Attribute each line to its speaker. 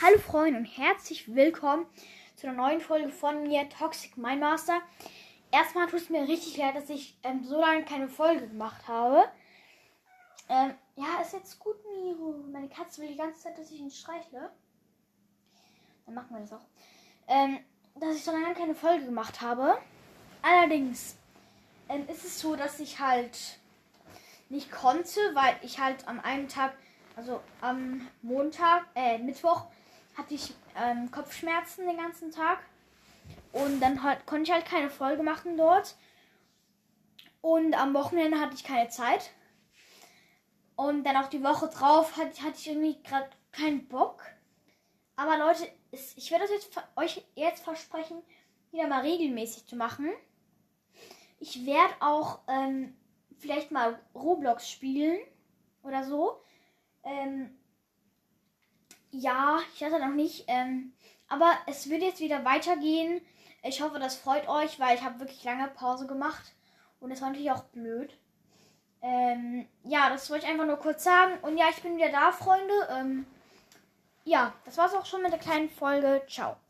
Speaker 1: Hallo Freunde und herzlich willkommen zu einer neuen Folge von mir, Toxic Mind Master. Erstmal tut es mir richtig leid, dass ich ähm, so lange keine Folge gemacht habe. Ähm, ja, ist jetzt gut, Miro. Meine Katze will die ganze Zeit, dass ich ihn streichle. Dann machen wir das auch. Ähm, dass ich so lange keine Folge gemacht habe. Allerdings ähm, ist es so, dass ich halt nicht konnte, weil ich halt am einen Tag, also am Montag, äh, Mittwoch, hatte ich ähm, Kopfschmerzen den ganzen Tag. Und dann halt, konnte ich halt keine Folge machen dort. Und am Wochenende hatte ich keine Zeit. Und dann auch die Woche drauf hatte, hatte ich irgendwie gerade keinen Bock. Aber Leute, ich werde das jetzt euch jetzt versprechen, wieder mal regelmäßig zu machen. Ich werde auch ähm, vielleicht mal Roblox spielen oder so. Ähm, ja, ich hatte noch nicht. Ähm, aber es wird jetzt wieder weitergehen. Ich hoffe, das freut euch, weil ich habe wirklich lange Pause gemacht. Und es war natürlich auch blöd. Ähm, ja, das wollte ich einfach nur kurz sagen. Und ja, ich bin wieder da, Freunde. Ähm, ja, das war's auch schon mit der kleinen Folge. Ciao.